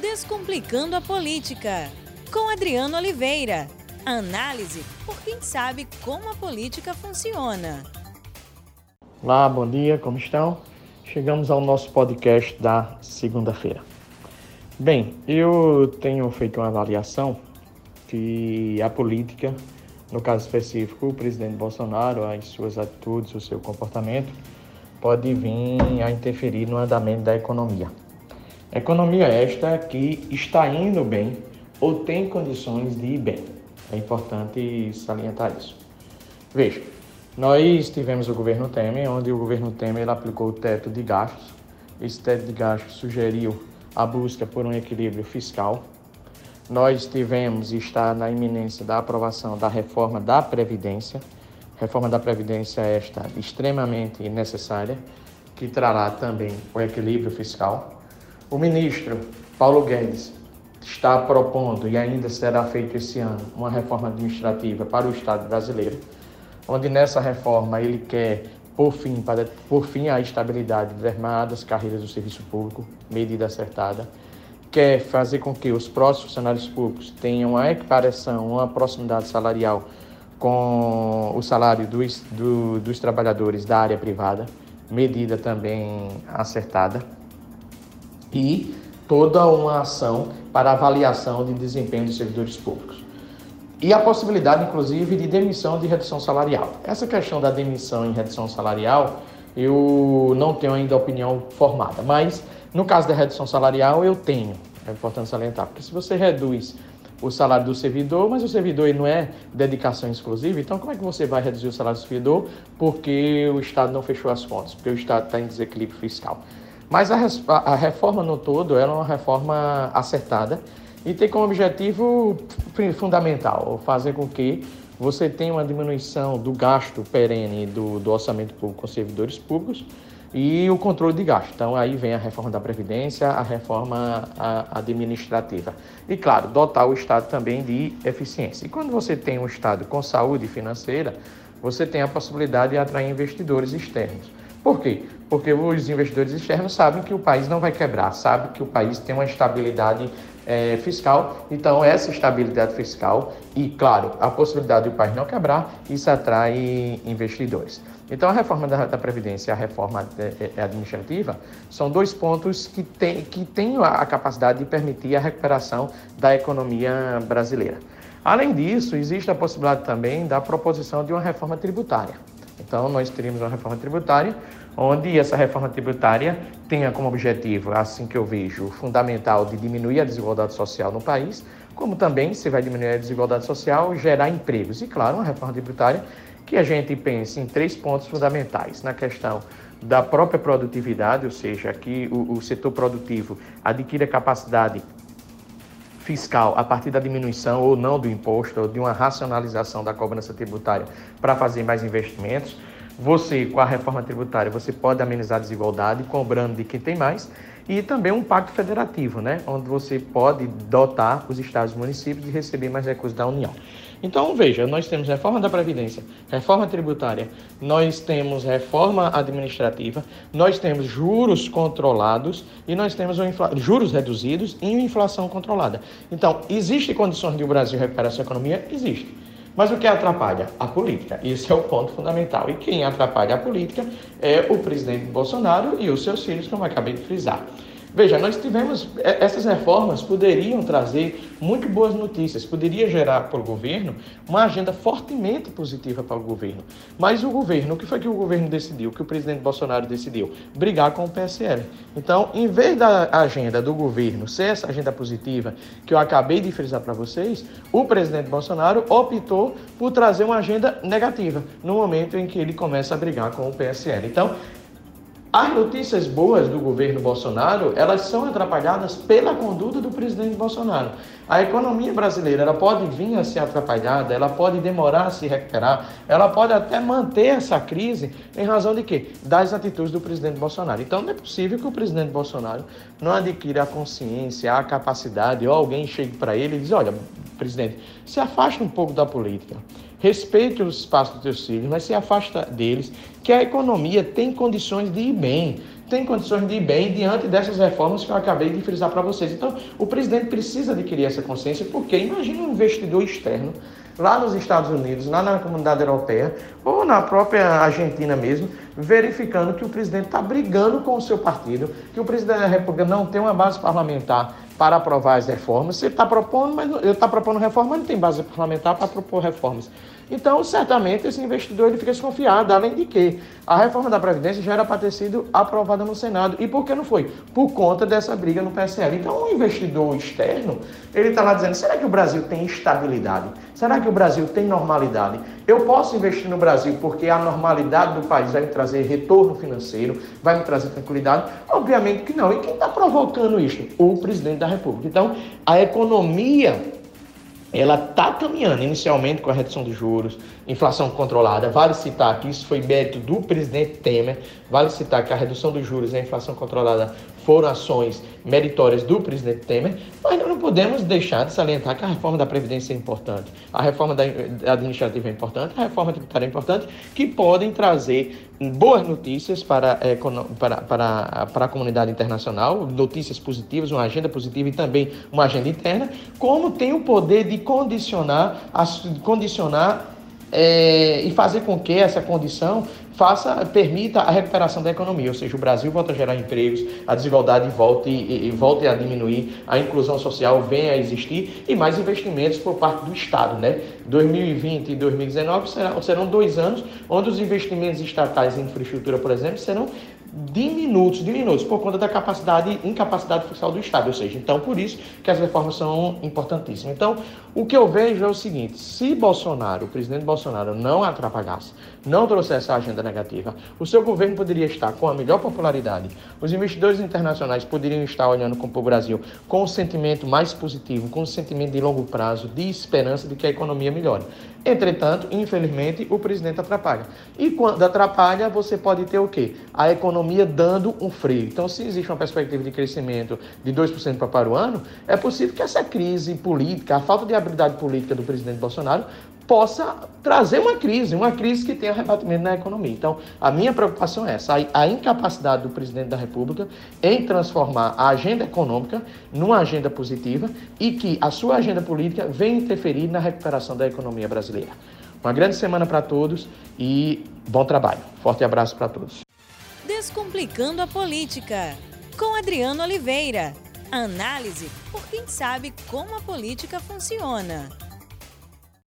Descomplicando a Política, com Adriano Oliveira. Análise por quem sabe como a política funciona. Olá, bom dia, como estão? Chegamos ao nosso podcast da segunda-feira. Bem, eu tenho feito uma avaliação que a política, no caso específico, o presidente Bolsonaro, as suas atitudes, o seu comportamento, pode vir a interferir no andamento da economia. Economia esta que está indo bem ou tem condições de ir bem. É importante salientar isso. Veja, nós tivemos o governo Temer, onde o governo Temer aplicou o teto de gastos. Esse teto de gastos sugeriu a busca por um equilíbrio fiscal. Nós tivemos e está na iminência da aprovação da reforma da Previdência. Reforma da Previdência esta extremamente necessária, que trará também o equilíbrio fiscal. O ministro Paulo Guedes está propondo, e ainda será feito esse ano, uma reforma administrativa para o Estado brasileiro, onde nessa reforma ele quer por fim, para, por fim a estabilidade das carreiras do serviço público, medida acertada, quer fazer com que os próximos funcionários públicos tenham uma equiparação, uma proximidade salarial com o salário dos, do, dos trabalhadores da área privada, medida também acertada e toda uma ação para avaliação de desempenho dos servidores públicos. E a possibilidade, inclusive, de demissão de redução salarial. Essa questão da demissão em redução salarial, eu não tenho ainda opinião formada, mas no caso da redução salarial, eu tenho. É importante salientar, porque se você reduz o salário do servidor, mas o servidor não é dedicação exclusiva, então como é que você vai reduzir o salário do servidor porque o Estado não fechou as contas, porque o Estado está em desequilíbrio fiscal? Mas a, a reforma no todo é uma reforma acertada e tem como objetivo fundamental fazer com que você tenha uma diminuição do gasto perene do, do orçamento público com servidores públicos e o controle de gasto. Então aí vem a reforma da Previdência, a reforma administrativa. E claro, dotar o Estado também de eficiência. E quando você tem um Estado com saúde financeira, você tem a possibilidade de atrair investidores externos. Por quê? Porque os investidores externos sabem que o país não vai quebrar, sabem que o país tem uma estabilidade é, fiscal. Então, essa estabilidade fiscal e, claro, a possibilidade do país não quebrar, isso atrai investidores. Então, a reforma da, da Previdência e a reforma é, é, administrativa são dois pontos que têm que tem a capacidade de permitir a recuperação da economia brasileira. Além disso, existe a possibilidade também da proposição de uma reforma tributária. Então, nós teríamos uma reforma tributária, onde essa reforma tributária tenha como objetivo, assim que eu vejo, fundamental de diminuir a desigualdade social no país, como também, se vai diminuir a desigualdade social, gerar empregos. E, claro, uma reforma tributária que a gente pense em três pontos fundamentais na questão da própria produtividade, ou seja, que o, o setor produtivo adquira capacidade fiscal a partir da diminuição ou não do imposto, ou de uma racionalização da cobrança tributária para fazer mais investimentos. Você, com a reforma tributária, você pode amenizar a desigualdade, cobrando de quem tem mais, e também um pacto federativo, né, onde você pode dotar os estados e municípios de receber mais recursos da União. Então, veja, nós temos reforma da Previdência, reforma tributária, nós temos reforma administrativa, nós temos juros controlados e nós temos juros reduzidos e inflação controlada. Então, existe condições de o Brasil recuperar sua economia? Existe. Mas o que atrapalha? A política. Esse é o ponto fundamental. E quem atrapalha a política é o presidente Bolsonaro e os seus filhos, como acabei de frisar. Veja, nós tivemos. É, essas reformas poderiam trazer muito boas notícias, poderia gerar para o governo uma agenda fortemente positiva para o governo. Mas o governo, o que foi que o governo decidiu, o que o presidente Bolsonaro decidiu? Brigar com o PSL. Então, em vez da agenda do governo ser essa agenda positiva que eu acabei de frisar para vocês, o presidente Bolsonaro optou por trazer uma agenda negativa no momento em que ele começa a brigar com o PSL. Então, as notícias boas do governo Bolsonaro, elas são atrapalhadas pela conduta do presidente Bolsonaro. A economia brasileira, ela pode vir a ser atrapalhada, ela pode demorar a se recuperar, ela pode até manter essa crise em razão de quê? Das atitudes do presidente Bolsonaro. Então não é possível que o presidente Bolsonaro não adquira a consciência, a capacidade, ou alguém chegue para ele e diz, olha, presidente, se afaste um pouco da política. Respeite o espaço dos teus filhos, mas se afasta deles, que a economia tem condições de ir bem. tem condições de ir bem diante dessas reformas que eu acabei de frisar para vocês. Então, o presidente precisa adquirir essa consciência, porque imagine um investidor externo lá nos Estados Unidos, lá na comunidade europeia ou na própria Argentina mesmo, verificando que o presidente está brigando com o seu partido, que o presidente da República não tem uma base parlamentar para aprovar as reformas. Ele está propondo, mas ele está propondo reforma, mas não tem base parlamentar para propor reformas. Então, certamente, esse investidor ele fica desconfiado, além de que a reforma da Previdência já era para ter sido aprovada no Senado. E por que não foi? Por conta dessa briga no PSL. Então, o investidor externo, ele está lá dizendo, será que o Brasil tem estabilidade? Será que o Brasil tem normalidade? Eu posso investir no Brasil porque a normalidade do país vai me trazer retorno financeiro, vai me trazer tranquilidade? Obviamente que não. E quem está provocando isso? O presidente da República. Então, a economia ela está caminhando inicialmente com a redução dos juros, inflação controlada. Vale citar que isso foi mérito do presidente Temer. Vale citar que a redução dos juros e a inflação controlada foram ações meritórias do presidente Temer, mas não podemos deixar de salientar que a reforma da Previdência é importante, a reforma da administrativa é importante, a reforma tributária é importante, que podem trazer boas notícias para, para, para, para a comunidade internacional, notícias positivas, uma agenda positiva e também uma agenda interna, como tem o poder de condicionar, condicionar é, e fazer com que essa condição faça, permita a recuperação da economia, ou seja, o Brasil volta a gerar empregos, a desigualdade volte, e, e volte a diminuir, a inclusão social venha a existir e mais investimentos por parte do Estado. Né? 2020 e 2019 serão, serão dois anos onde os investimentos estatais em infraestrutura, por exemplo, serão diminutos, diminutos, por conta da capacidade, incapacidade fiscal do Estado, ou seja, então por isso que as reformas são importantíssimas. Então, o que eu vejo é o seguinte, se Bolsonaro, o presidente Bolsonaro, não atrapalhasse, não trouxesse a agenda negativa, o seu governo poderia estar com a melhor popularidade, os investidores internacionais poderiam estar olhando para o Brasil com um sentimento mais positivo, com um sentimento de longo prazo, de esperança de que a economia melhore. Entretanto, infelizmente, o presidente atrapalha. E quando atrapalha, você pode ter o quê? A economia dando um freio. Então, se existe uma perspectiva de crescimento de 2% para o ano, é possível que essa crise política, a falta de habilidade política do presidente Bolsonaro, possa trazer uma crise, uma crise que tenha rebatimento na economia. Então, a minha preocupação é essa, a incapacidade do presidente da República em transformar a agenda econômica numa agenda positiva e que a sua agenda política venha interferir na recuperação da economia brasileira. Uma grande semana para todos e bom trabalho. Forte abraço para todos. Descomplicando a política, com Adriano Oliveira. Análise por quem sabe como a política funciona.